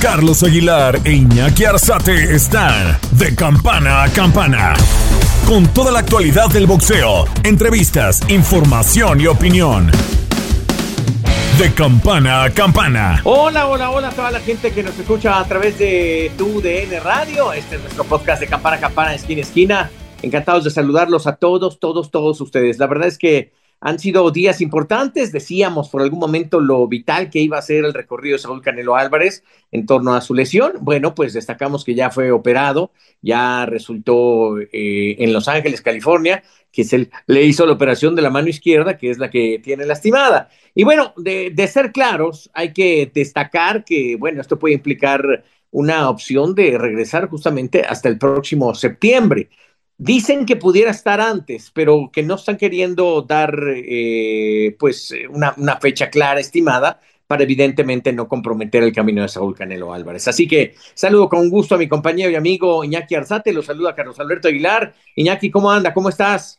Carlos Aguilar e Iñaki Arzate están de campana a campana. Con toda la actualidad del boxeo, entrevistas, información y opinión. De campana a campana. Hola, hola, hola a toda la gente que nos escucha a través de tu DN Radio. Este es nuestro podcast de campana a campana, esquina a esquina. Encantados de saludarlos a todos, todos, todos ustedes. La verdad es que han sido días importantes. Decíamos por algún momento lo vital que iba a ser el recorrido de Saúl Canelo Álvarez en torno a su lesión. Bueno, pues destacamos que ya fue operado, ya resultó eh, en Los Ángeles, California, que se le hizo la operación de la mano izquierda, que es la que tiene lastimada. Y bueno, de, de ser claros, hay que destacar que, bueno, esto puede implicar una opción de regresar justamente hasta el próximo septiembre. Dicen que pudiera estar antes, pero que no están queriendo dar eh, pues una, una, fecha clara estimada para evidentemente no comprometer el camino de Saúl Canelo Álvarez. Así que saludo con gusto a mi compañero y amigo Iñaki Arzate, lo saluda Carlos Alberto Aguilar. Iñaki, ¿cómo anda? ¿Cómo estás?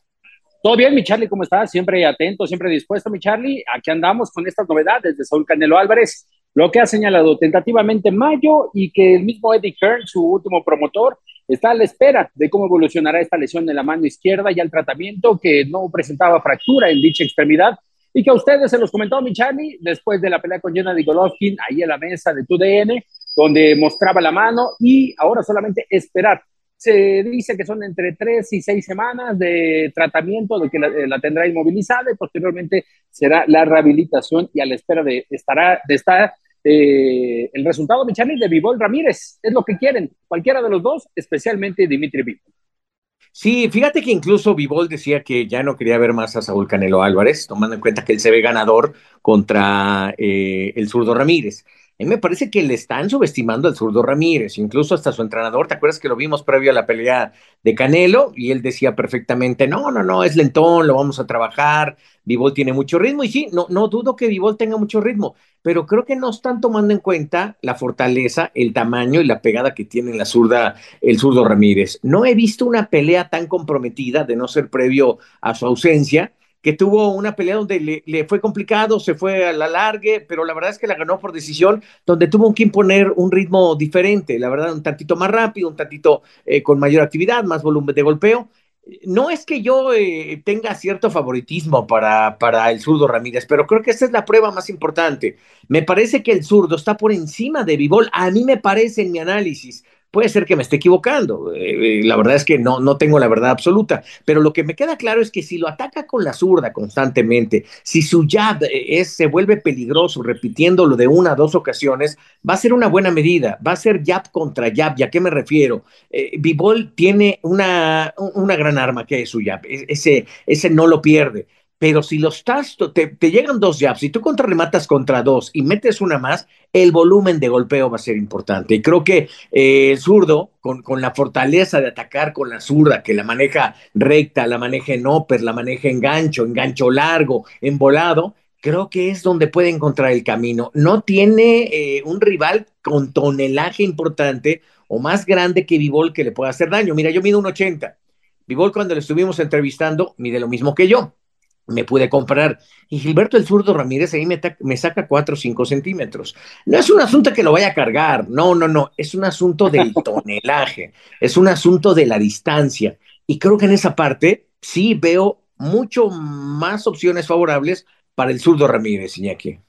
Todo bien, mi Charlie, ¿cómo estás? Siempre atento, siempre dispuesto, mi Charlie. Aquí andamos con estas novedades de Saúl Canelo Álvarez, lo que ha señalado tentativamente mayo y que el mismo Eddie Kern, su último promotor, está a la espera de cómo evolucionará esta lesión de la mano izquierda y el tratamiento que no presentaba fractura en dicha extremidad y que a ustedes se los comentó mi Charlie después de la pelea con Jenna Golovkin ahí en la mesa de TUDN, donde mostraba la mano y ahora solamente esperar. Se dice que son entre tres y seis semanas de tratamiento, de que la, la tendrá inmovilizada y posteriormente será la rehabilitación y a la espera de, estará, de estar eh, el resultado, mi Charlie, de Vivol Ramírez. Es lo que quieren, cualquiera de los dos, especialmente Dimitri Vivol. Sí, fíjate que incluso Vivol decía que ya no quería ver más a Saúl Canelo Álvarez, tomando en cuenta que él se ve ganador contra eh, el zurdo Ramírez. Mí me parece que le están subestimando al zurdo Ramírez, incluso hasta su entrenador. ¿Te acuerdas que lo vimos previo a la pelea de Canelo? Y él decía perfectamente: no, no, no, es lentón, lo vamos a trabajar. Vivol tiene mucho ritmo. Y sí, no, no dudo que Vivol tenga mucho ritmo, pero creo que no están tomando en cuenta la fortaleza, el tamaño y la pegada que tiene la zurda, el zurdo Ramírez. No he visto una pelea tan comprometida, de no ser previo a su ausencia que tuvo una pelea donde le, fue complicado, se fue a la largue, pero la verdad es que la ganó por decisión, donde tuvo que imponer un ritmo diferente, la verdad, un tantito más rápido, un tantito eh, con mayor actividad, más volumen de golpeo. No es que yo eh, tenga cierto favoritismo para, para el zurdo Ramírez, pero creo que esta es la prueba más importante. Me parece que el zurdo está por encima de Vivol, a mí me parece en mi análisis, Puede ser que me esté equivocando, eh, la verdad es que no, no tengo la verdad absoluta, pero lo que me queda claro es que si lo ataca con la zurda constantemente, si su jab eh, es, se vuelve peligroso repitiéndolo de una a dos ocasiones, va a ser una buena medida, va a ser jab contra jab, ¿y a qué me refiero? Eh, Bivol tiene una, una gran arma que es su jab, ese, ese no lo pierde pero si los estás, te, llegan dos jabs y tú contrarrematas contra dos y metes una más, el volumen de golpeo va a ser importante. Y creo que eh, el zurdo, con, con, la fortaleza de atacar con la zurda, que la maneja recta, la maneja en upper, la maneja en gancho, en gancho largo, en volado, creo que es donde puede encontrar el camino. No tiene eh, un rival con tonelaje importante o más grande que Vivol que le pueda hacer daño. Mira, yo mido un 80. Vivol cuando le estuvimos entrevistando mide lo mismo que yo me pude comprar. Y Gilberto el zurdo Ramírez ahí me, me, saca 4 o 5 centímetros. No es un asunto que lo vaya a cargar, no, no, no, es un asunto del tonelaje, es un asunto de la distancia. Y creo que en esa parte sí veo mucho más opciones favorables para el zurdo Ramírez, Iñaki.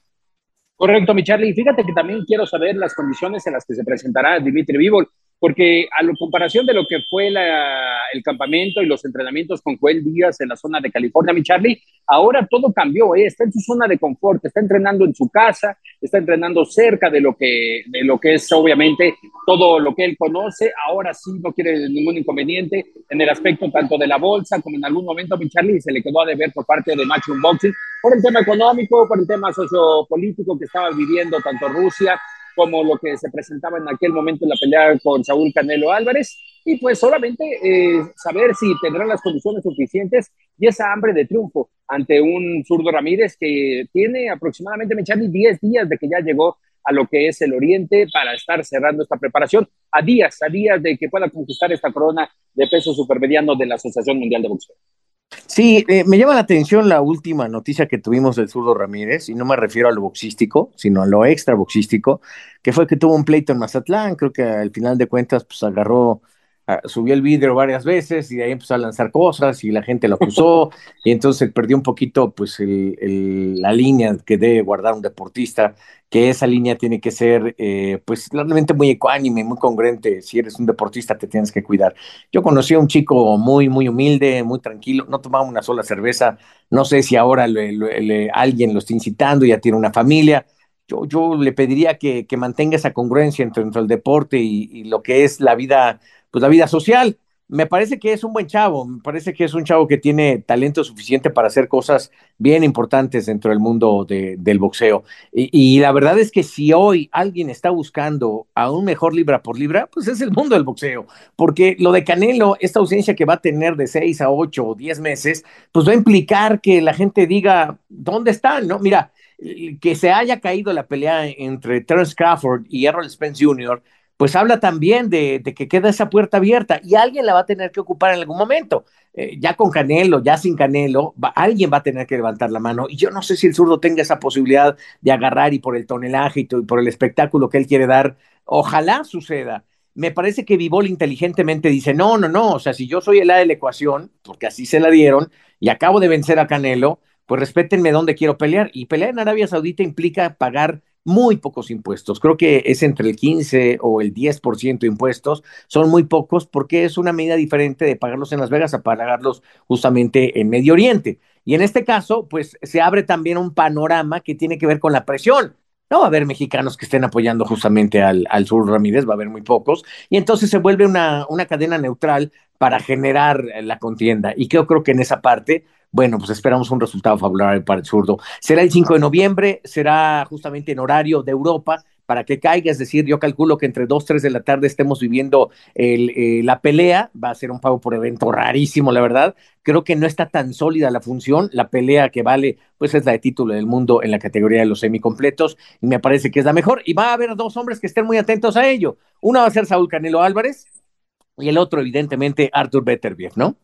Correcto, mi Charlie. Fíjate que también quiero saber las condiciones en las que se presentará Dimitri Vivol porque a la comparación de lo que fue la, el campamento y los entrenamientos con Joel Díaz en la zona de California, mi Charlie, ahora todo cambió, ¿eh? está en su zona de confort, está entrenando en su casa, está entrenando cerca de lo que, de lo que es obviamente todo lo que él conoce, ahora sí no quiere ningún inconveniente en el aspecto tanto de la bolsa como en algún momento mi Charlie se le quedó a deber por parte de Matchroom Boxing por el tema económico, por el tema sociopolítico que estaba viviendo tanto Rusia como lo que se presentaba en aquel momento en la pelea con Saúl Canelo Álvarez, y pues solamente eh, saber si tendrán las condiciones suficientes y esa hambre de triunfo ante un zurdo Ramírez que tiene aproximadamente, Mechani, 10 días de que ya llegó a lo que es el Oriente para estar cerrando esta preparación a días, a días de que pueda conquistar esta corona de peso supermediano de la Asociación Mundial de Boxeo. Sí, eh, me llama la atención la última noticia que tuvimos del zurdo Ramírez, y no me refiero a lo boxístico, sino a lo extra boxístico, que fue que tuvo un pleito en Mazatlán, creo que al final de cuentas pues agarró subió el vidrio varias veces y de ahí empezó a lanzar cosas y la gente lo acusó y entonces perdió un poquito pues la línea que debe guardar un deportista, que esa línea tiene que ser eh, pues realmente muy ecuánime, muy congruente, si eres un deportista te tienes que cuidar. Yo conocí a un chico muy, muy humilde, muy tranquilo, no tomaba una sola cerveza, no sé si ahora alguien lo está incitando, ya tiene una familia, yo, yo le pediría que, que mantenga esa congruencia entre, el deporte y, y, lo que es la vida pues la vida social. Me parece que es un buen chavo, me parece que es un chavo que tiene talento suficiente para hacer cosas bien importantes dentro del mundo del boxeo. Y, la verdad es que si hoy alguien está buscando a un mejor libra por libra, pues es el mundo del boxeo, porque lo de Canelo, esta ausencia que va a tener de seis a ocho o diez meses, pues va a implicar que la gente diga, ¿dónde están? ¿No? Mira, que se haya caído la pelea entre Terence Crawford y Errol Spence Jr., pues habla también de, que queda esa puerta abierta y alguien la va a tener que ocupar en algún momento. Eh, ya con Canelo, ya sin Canelo, alguien va a tener que levantar la mano. Y yo no sé si el zurdo tenga esa posibilidad de agarrar y por el tonelaje y, por el espectáculo que él quiere dar, ojalá suceda. Me parece que Vivol inteligentemente dice, no, no, no, o sea, si yo soy el A de la ecuación, porque así se la dieron, y acabo de vencer a Canelo, pues respétenme dónde quiero pelear. Y pelear en Arabia Saudita implica pagar muy pocos impuestos. Creo que es entre el 15 o el 10% de impuestos. Son muy pocos porque es una medida diferente de pagarlos en Las Vegas a pagarlos justamente en Medio Oriente. Y en este caso, pues se abre también un panorama que tiene que ver con la presión. No va a haber mexicanos que estén apoyando justamente al, al sur Ramírez, va a haber muy pocos. Y entonces se vuelve una, una cadena neutral para generar la contienda. Y yo creo que en esa parte bueno, pues esperamos un resultado favorable para el zurdo. Será el 5 de noviembre, será justamente en horario de Europa para que caiga, es decir, yo calculo que entre 2, 3 de la tarde estemos viviendo eh, la pelea, va a ser un pago por evento rarísimo, la verdad, creo que no está tan sólida la función, la pelea que vale, pues es la de título del mundo en la categoría de los semicompletos, y me parece que es la mejor, y va a haber dos hombres que estén muy atentos a ello, uno va a ser Saúl Canelo Álvarez, y el otro, evidentemente, Arthur Betterbier, ¿no?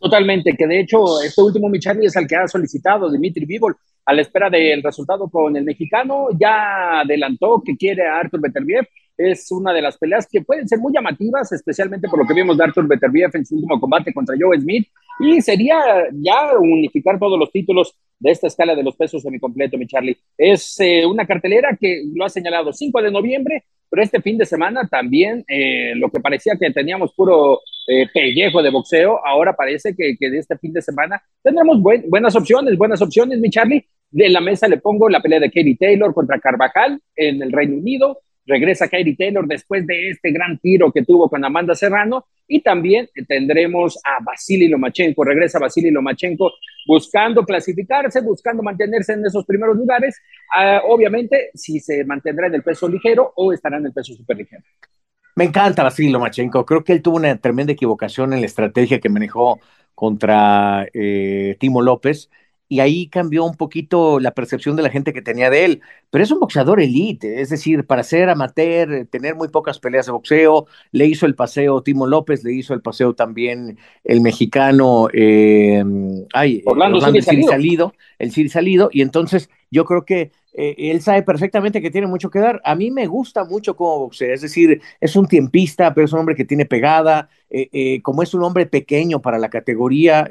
Totalmente, que de hecho este último Michani es el que ha solicitado Dimitri Vivol a la espera del resultado con el mexicano. Ya adelantó que quiere a Arthur Beterbiev. Es una de las peleas que pueden ser muy llamativas, especialmente por lo que vimos de Arthur Beterbiev en su último combate contra Joe Smith. Y sería ya unificar todos los títulos de esta escala de los pesos semicompleto, mi Charlie. Es eh, una cartelera que lo ha señalado 5 de noviembre, pero este fin de semana también eh, lo que parecía que teníamos puro eh, pellejo de boxeo, ahora parece que, de este fin de semana tendremos buenas opciones, buenas opciones, mi Charlie. De la mesa le pongo la pelea de Katie Taylor contra Carvajal en el Reino Unido, regresa Katie Taylor después de este gran tiro que tuvo con Amanda Serrano. Y también tendremos a Vasily Lomachenko, regresa Vasily Lomachenko buscando clasificarse, buscando mantenerse en esos primeros lugares, uh, obviamente si se mantendrá en el peso ligero o estará en el peso superligero. Me encanta Vasily Lomachenko, creo que él tuvo una tremenda equivocación en la estrategia que manejó contra eh, Timo López y ahí cambió un poquito la percepción de la gente que tenía de él. Pero es un boxeador elite, es decir, para ser amateur, tener muy pocas peleas de boxeo, le hizo el paseo Timo López, le hizo el paseo también el mexicano, eh, ay, Orlando, Orlando Salido. Salido, el Siri Salido, y entonces yo creo que eh, él sabe perfectamente que tiene mucho que dar. A mí me gusta mucho cómo boxea, es decir, es un tiempista, pero es un hombre que tiene pegada, eh, eh, como es un hombre pequeño para la categoría,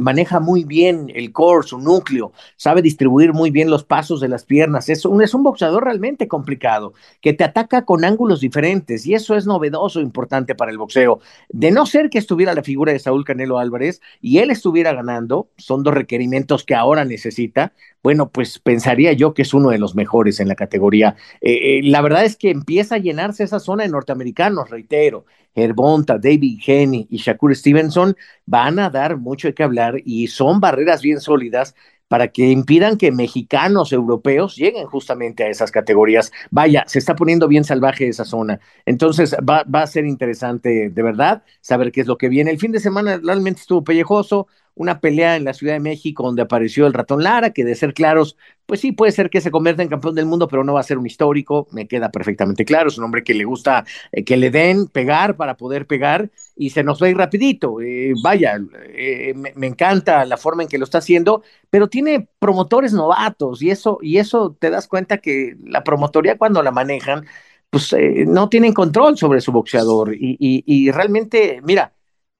maneja muy bien el core, su núcleo, sabe distribuir muy bien los pasos de las piernas. Es un, es un boxeador realmente complicado, que te ataca con ángulos diferentes y eso es novedoso, importante para el boxeo. De no ser que estuviera la figura de Saúl Canelo Álvarez y él estuviera ganando, son dos requerimientos que ahora necesita, bueno, pues pensaría yo que es uno de los mejores en la categoría. la verdad es que empieza a llenarse esa zona de norteamericanos, reitero. Herbonta, David Henny y Shakur Stevenson van a dar mucho de qué hablar y son barreras bien sólidas para que impidan que mexicanos, europeos lleguen justamente a esas categorías. Vaya, se está poniendo bien salvaje esa zona. Entonces va, va a ser interesante de verdad saber qué es lo que viene. El fin de semana realmente estuvo pellejoso una pelea en la Ciudad de México donde apareció el ratón Lara, que de ser claros, pues sí, puede ser que se convierta en campeón del mundo, pero no va a ser un histórico, me queda perfectamente claro, es un hombre que le gusta eh, que le den pegar para poder pegar y se nos va a rapidito. Eh, vaya, eh, me, encanta la forma en que lo está haciendo, pero tiene promotores novatos y eso, y eso te das cuenta que la promotoría cuando la manejan, pues no tienen control sobre su boxeador y, y, realmente, mira,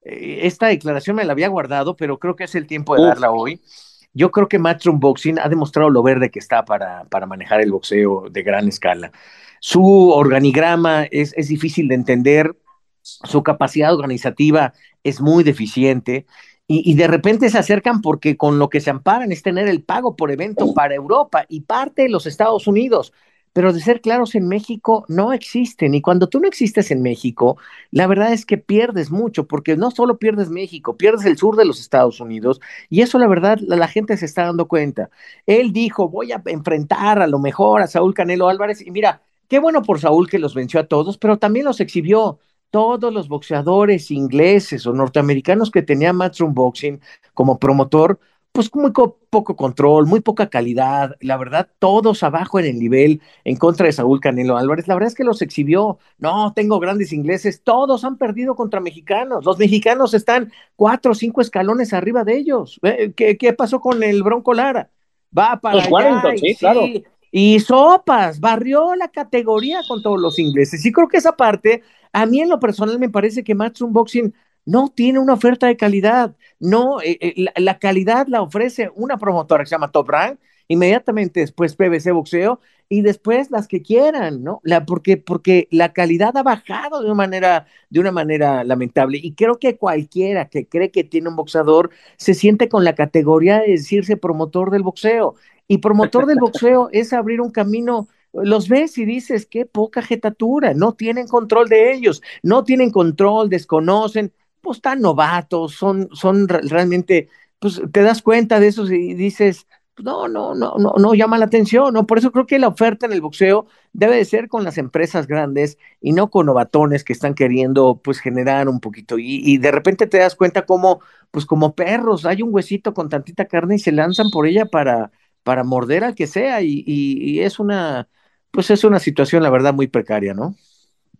esta declaración me la había guardado, pero creo que es el tiempo de darla hoy. Yo creo que Matchroom Boxing ha demostrado lo verde que está para, para manejar el boxeo de gran escala. Su organigrama es, es difícil de entender, su capacidad organizativa es muy deficiente y, y, de repente se acercan porque con lo que se amparan es tener el pago por evento para Europa y parte de los Estados Unidos pero de ser claros, en México no existen. Y cuando tú no existes en México, la verdad es que pierdes mucho, porque no solo pierdes México, pierdes el sur de los Estados Unidos, y eso la verdad la, gente se está dando cuenta. Él dijo, voy a enfrentar a lo mejor a Saúl Canelo Álvarez, y mira, qué bueno por Saúl que los venció a todos, pero también los exhibió todos los boxeadores ingleses o norteamericanos que tenía Matchroom Boxing como promotor, pues muy poco control, muy poca calidad, la verdad, todos abajo en el nivel en contra de Saúl Canelo Álvarez, la verdad es que los exhibió, no, tengo grandes ingleses, todos han perdido contra mexicanos, los mexicanos están cuatro o cinco escalones arriba de ellos, ¿qué, qué pasó con el Bronco Lara? Va para los 40, sí, claro. Y sopas, barrió la categoría con todos los ingleses. Y creo que esa parte, a mí en lo personal me parece que Matchroom Boxing no tiene una oferta de calidad. No, eh, eh, la, la, calidad la ofrece una promotora que se llama Top Rank, inmediatamente después PBC Boxeo y después las que quieran, ¿no? La, porque, porque la calidad ha bajado de una manera, de una manera lamentable. Y creo que cualquiera que cree que tiene un boxeador se siente con la categoría de decirse promotor del boxeo. Y promotor del boxeo es abrir un camino los ves y dices, qué poca jetatura, no tienen control de ellos, no tienen control, desconocen, pues tan novatos, son, son realmente, pues te das cuenta de eso y dices, no, no, no, no, no llama la atención, ¿no? Por eso creo que la oferta en el boxeo debe de ser con las empresas grandes y no con novatones que están queriendo, pues, generar un poquito. Y, de repente te das cuenta como, pues, como perros, hay un huesito con tantita carne y se lanzan por ella para, para morder al que sea y es una, pues, es una situación, la verdad, muy precaria, ¿no?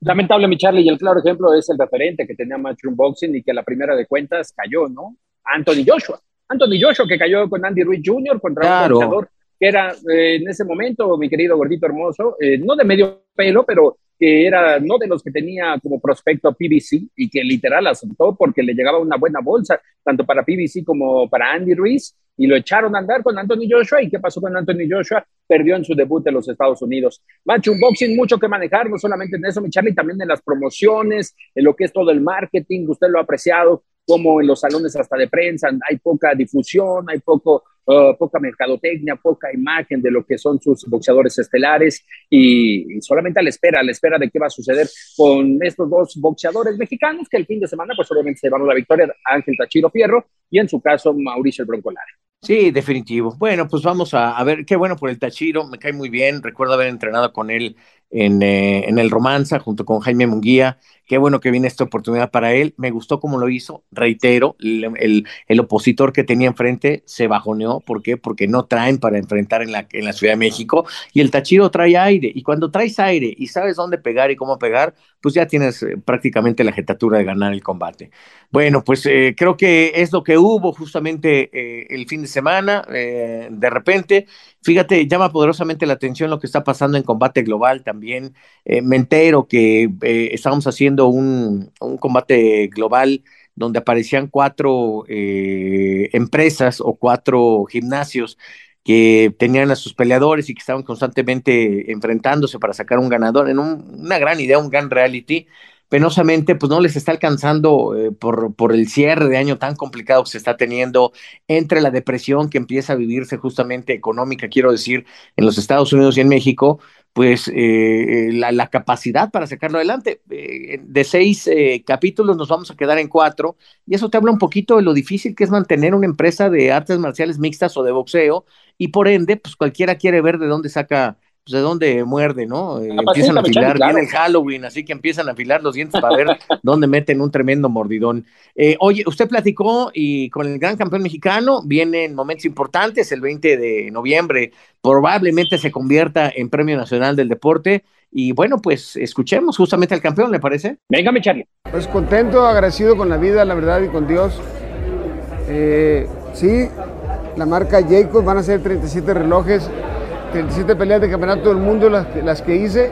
Lamentable, mi Charlie, y el claro ejemplo es el referente que tenía Matchroom Boxing y que a la primera de cuentas cayó, ¿no? Anthony Joshua. Anthony Joshua que cayó con Andy Ruiz Jr. contra claro. un boxeador que era eh, en ese momento, mi querido gordito hermoso, eh, no de medio pelo, pero que era no de los que tenía como prospecto PBC y que literal aceptó porque le llegaba una buena bolsa, tanto para PBC como para Andy Ruiz, y lo echaron a andar con Anthony Joshua. ¿Y qué pasó con Anthony Joshua? Perdió en su debut en los Estados Unidos. Macho, un boxing mucho que manejar, no solamente en eso, mi Charlie, también en las promociones, en lo que es todo el marketing, usted lo ha apreciado, como en los salones hasta de prensa hay poca difusión, hay poco, uh, poca mercadotecnia, poca imagen de lo que son sus boxeadores estelares y, solamente a la espera, a la espera de qué va a suceder con estos dos boxeadores mexicanos que el fin de semana pues obviamente se llevaron la victoria Ángel Tachiro Fierro y en su caso Mauricio el Bronco Lara. Sí, definitivo. Bueno, pues vamos a, ver, qué bueno por el Tachiro, me cae muy bien, recuerdo haber entrenado con él en, eh, en el Romanza junto con Jaime Munguía, qué bueno que viene esta oportunidad para él, me gustó cómo lo hizo, reitero, el, el, el, opositor que tenía enfrente se bajoneó, ¿por qué? Porque no traen para enfrentar en la, en la Ciudad de México y el Tachiro trae aire y cuando traes aire y sabes dónde pegar y cómo pegar, pues ya tienes eh, prácticamente la jetatura de ganar el combate. Bueno, pues eh, creo que es lo que hubo justamente eh, el fin de semana, de repente, fíjate, llama poderosamente la atención lo que está pasando en combate global también. Me entero que estábamos haciendo un, combate global donde aparecían cuatro empresas o cuatro gimnasios que tenían a sus peleadores y que estaban constantemente enfrentándose para sacar un ganador en un, una gran idea, un gran reality penosamente pues no les está alcanzando eh, por, por el cierre de año tan complicado que se está teniendo entre la depresión que empieza a vivirse justamente económica, quiero decir, en los Estados Unidos y en México, pues eh, la, la, capacidad para sacarlo adelante. Eh, de seis eh, capítulos nos vamos a quedar en cuatro y eso te habla un poquito de lo difícil que es mantener una empresa de artes marciales mixtas o de boxeo y por ende, pues cualquiera quiere ver de dónde saca pues, de dónde muerde, ¿no? Eh, empiezan a afilar, viene el Halloween, así que empiezan a afilar los dientes para ver dónde meten un tremendo mordidón. Eh, oye, usted platicó y con el gran campeón mexicano vienen momentos importantes, el 20 de noviembre probablemente se convierta en Premio Nacional del Deporte. Y bueno, pues escuchemos justamente al campeón, ¿le parece? Venga, mi Charlie. Pues contento, agradecido con la vida, la verdad, y con Dios. Eh, sí, la marca Jacob van a ser 37 relojes 37 peleas de campeonato del mundo las, las que hice,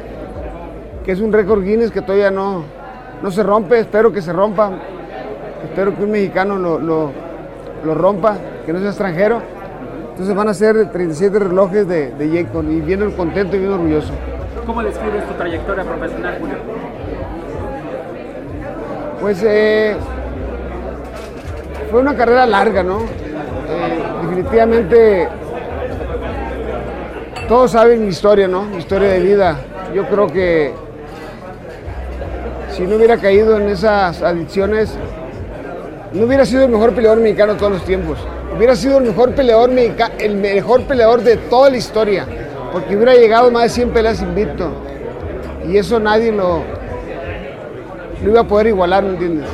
que es un récord Guinness que todavía no, no se rompe, espero que se rompa, espero que un mexicano lo, lo, lo rompa, que no sea extranjero. Entonces van a ser 37 relojes de, de Jacob y bien contento y bien orgulloso. ¿Cómo describes tu trayectoria profesional, Julio? Pues eh, fue una carrera larga, ¿no? Eh, definitivamente todos saben mi historia, ¿no? Mi historia de vida. Yo creo que si no hubiera caído en esas adicciones, no hubiera sido el mejor peleador mexicano de todos los tiempos. Hubiera sido el mejor peleador el mejor peleador de toda la historia, porque hubiera llegado más de 100 peleas invicto. Y eso nadie lo, lo iba a poder igualar, ¿me entiendes?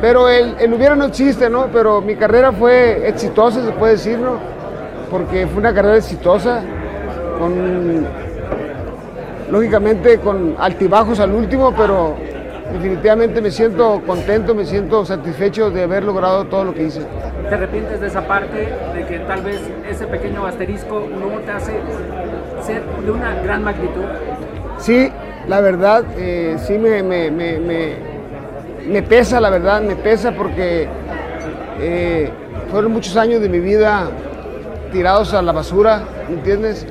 Pero el, el hubiera no existe, ¿no? Pero mi carrera fue exitosa, se puede decir, ¿no? Porque fue una carrera exitosa con lógicamente con altibajos al último, pero definitivamente me siento contento, me siento satisfecho de haber logrado todo lo que hice. ¿Te arrepientes de esa parte, de que tal vez ese pequeño asterisco no te hace ser de una gran magnitud? Sí, la verdad, eh, sí me, me, me, pesa, la verdad, me pesa porque eh, fueron muchos años de mi vida tirados a la basura, ¿me entiendes?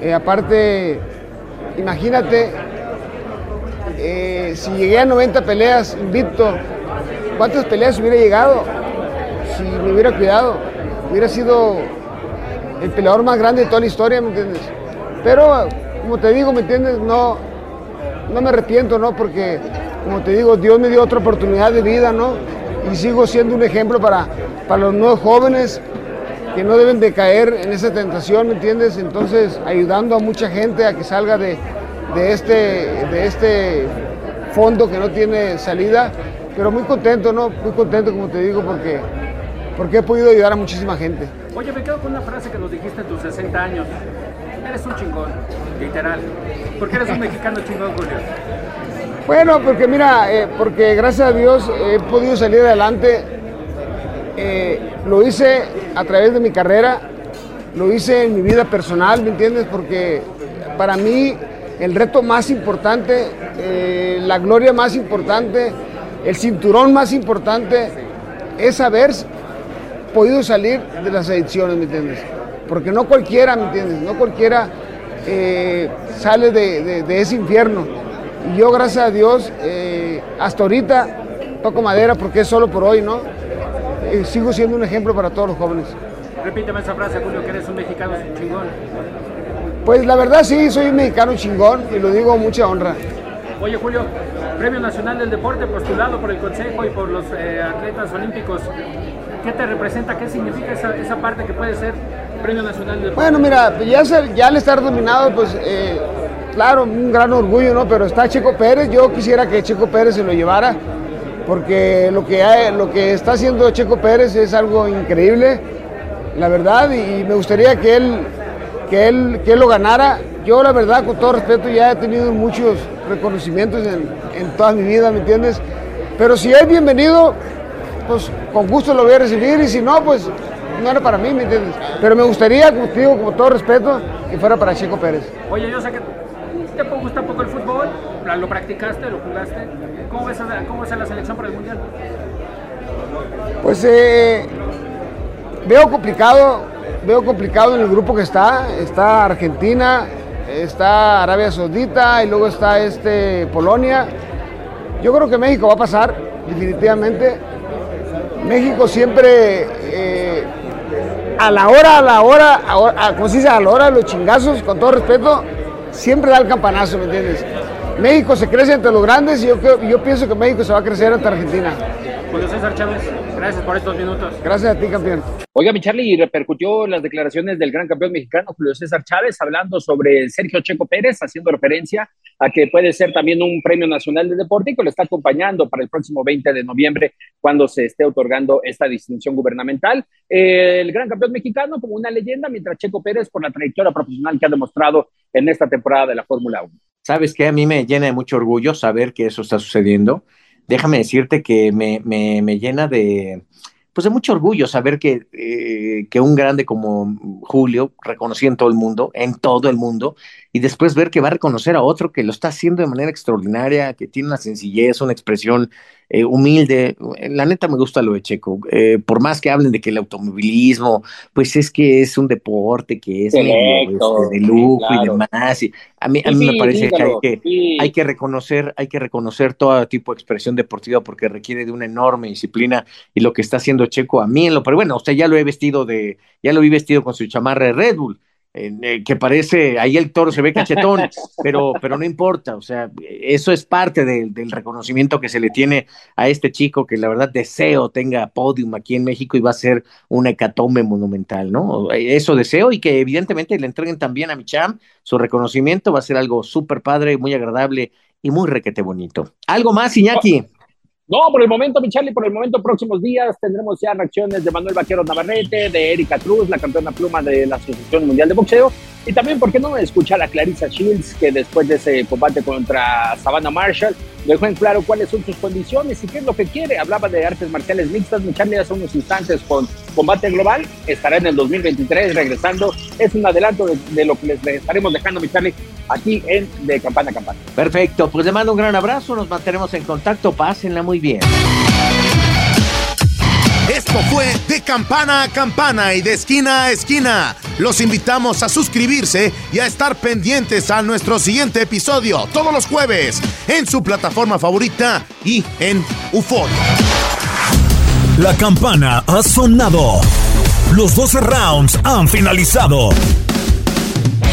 Eh, aparte, imagínate, eh, si llegué a 90 peleas invicto, ¿cuántas peleas hubiera llegado si me hubiera cuidado? Hubiera sido el peleador más grande de toda la historia, ¿me entiendes? Pero, como te digo, ¿me entiendes? No, no me arrepiento, ¿no? Porque, como te digo, Dios me dio otra oportunidad de vida, ¿no? Y sigo siendo un ejemplo para, para los nuevos jóvenes que no deben de caer en esa tentación, ¿me entiendes? Entonces, ayudando a mucha gente a que salga de, este, de este fondo que no tiene salida, pero muy contento, ¿no? Muy contento, como te digo, porque, porque he podido ayudar a muchísima gente. Oye, me quedo con una frase que nos dijiste en tus 60 años. Eres un chingón, literal. ¿Por qué eres un mexicano chingón, Julio? Bueno, porque mira, eh, porque gracias a Dios he podido salir adelante. Eh, lo hice a través de mi carrera, lo hice en mi vida personal, ¿me entiendes? Porque para mí el reto más importante, eh, la gloria más importante, el cinturón más importante es haber podido salir de las adicciones, ¿me entiendes? Porque no cualquiera, ¿me entiendes? No cualquiera eh, sale de, ese infierno. Y yo, gracias a Dios, hasta ahorita toco madera porque es solo por hoy, ¿no? Eh, sigo siendo un ejemplo para todos los jóvenes. Repíteme esa frase, Julio, que eres un mexicano chingón. Pues la verdad sí, soy un mexicano chingón y lo digo con mucha honra. Oye Julio, Premio Nacional del Deporte postulado por el Consejo y por los eh, atletas olímpicos. ¿Qué te representa? ¿Qué significa esa, parte que puede ser Premio Nacional del Deporte? Bueno, mira, ya, ya al estar dominado, pues eh, claro, un gran orgullo, ¿no? Pero está Checo Pérez, yo quisiera que Checo Pérez se lo llevara porque lo que, lo que está haciendo Checo Pérez es algo increíble, la verdad, y me gustaría que él, que él, que lo ganara. Yo, la verdad, con todo respeto, ya he tenido muchos reconocimientos en, toda mi vida, ¿me entiendes? Pero si es bienvenido, pues con gusto lo voy a recibir, y si no, pues no era para mí, ¿me entiendes? Pero me gustaría, digo, con todo respeto, que fuera para Checo Pérez. Oye, yo sé que te gusta poco el fútbol, lo practicaste, lo jugaste. ¿Cómo ves a, cómo la selección para el Mundial? Pues eh, veo complicado, veo complicado en el grupo que está. Está Argentina, está Arabia Saudita y luego está este Polonia. Yo creo que México va a pasar, definitivamente. México siempre eh, a la hora, a la hora, a, se dice, a la hora los chingazos, con todo respeto, siempre da el campanazo, ¿me entiendes? México se crece entre los grandes y yo, yo pienso que México se va a crecer ante Argentina. Julio César Chávez, gracias por estos minutos. Gracias a ti, campeón. Oiga, mi Charlie, repercutió las declaraciones del gran campeón mexicano Julio César Chávez hablando sobre Sergio Checo Pérez, haciendo referencia a que puede ser también un premio nacional de deporte y que lo está acompañando para el próximo 20 de noviembre cuando se esté otorgando esta distinción gubernamental. El gran campeón mexicano como una leyenda, mientras Checo Pérez por la trayectoria profesional que ha demostrado en esta temporada de la Fórmula 1. ¿Sabes qué? A mí me llena de mucho orgullo saber que eso está sucediendo déjame decirte que me, me, me llena de, pues de mucho orgullo saber que, eh, que un grande como Julio, reconocido en todo el mundo, en todo el mundo, y después ver que va a reconocer a otro que lo está haciendo de manera extraordinaria, que tiene una sencillez, una expresión eh, humilde. La neta me gusta lo de Checo. Eh, por más que hablen de que el automovilismo, pues es que es un deporte que es este, de lujo y demás. Y a mí, a mí me parece que hay que, hay que reconocer, hay que reconocer todo tipo de expresión deportiva porque requiere de una enorme disciplina y lo que está haciendo Checo a mí en lo, pero bueno, usted ya lo he vestido de, ya lo vi vestido con su chamarra de Red Bull eh, que parece, ahí el toro se ve cachetón, pero, pero no importa, o sea, eso es parte del reconocimiento que se le tiene a este chico que la verdad deseo tenga podium aquí en México y va a ser una hecatombe monumental, ¿no? Eso deseo y que evidentemente le entreguen también a Micham su reconocimiento, va a ser algo súper padre, muy agradable y muy requete bonito. ¿Algo más, Iñaki? No, por el momento, mi Charlie, por el momento, próximos días tendremos ya reacciones de Manuel Vaquero Navarrete, de Erika Cruz, la campeona pluma de la Asociación Mundial de Boxeo, y también, ¿por qué no escuchar a Clarissa Shields, que después de ese combate contra Savannah Marshall, dejó en claro cuáles son sus condiciones y qué es lo que quiere? Hablaba de artes marciales mixtas, mi Charlie, hace unos instantes con combate global, estará en el 2023 regresando, es un adelanto de, lo que les estaremos dejando, mi aquí en De Campana a Campana. Perfecto, pues le mando un gran abrazo, nos mantenemos en contacto, pásenla muy bien. Esto fue de campana a campana y de esquina a esquina. Los invitamos a suscribirse y a estar pendientes a nuestro siguiente episodio todos los jueves en su plataforma favorita y en UFON. La campana ha sonado. Los 12 rounds han finalizado.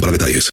para detalles.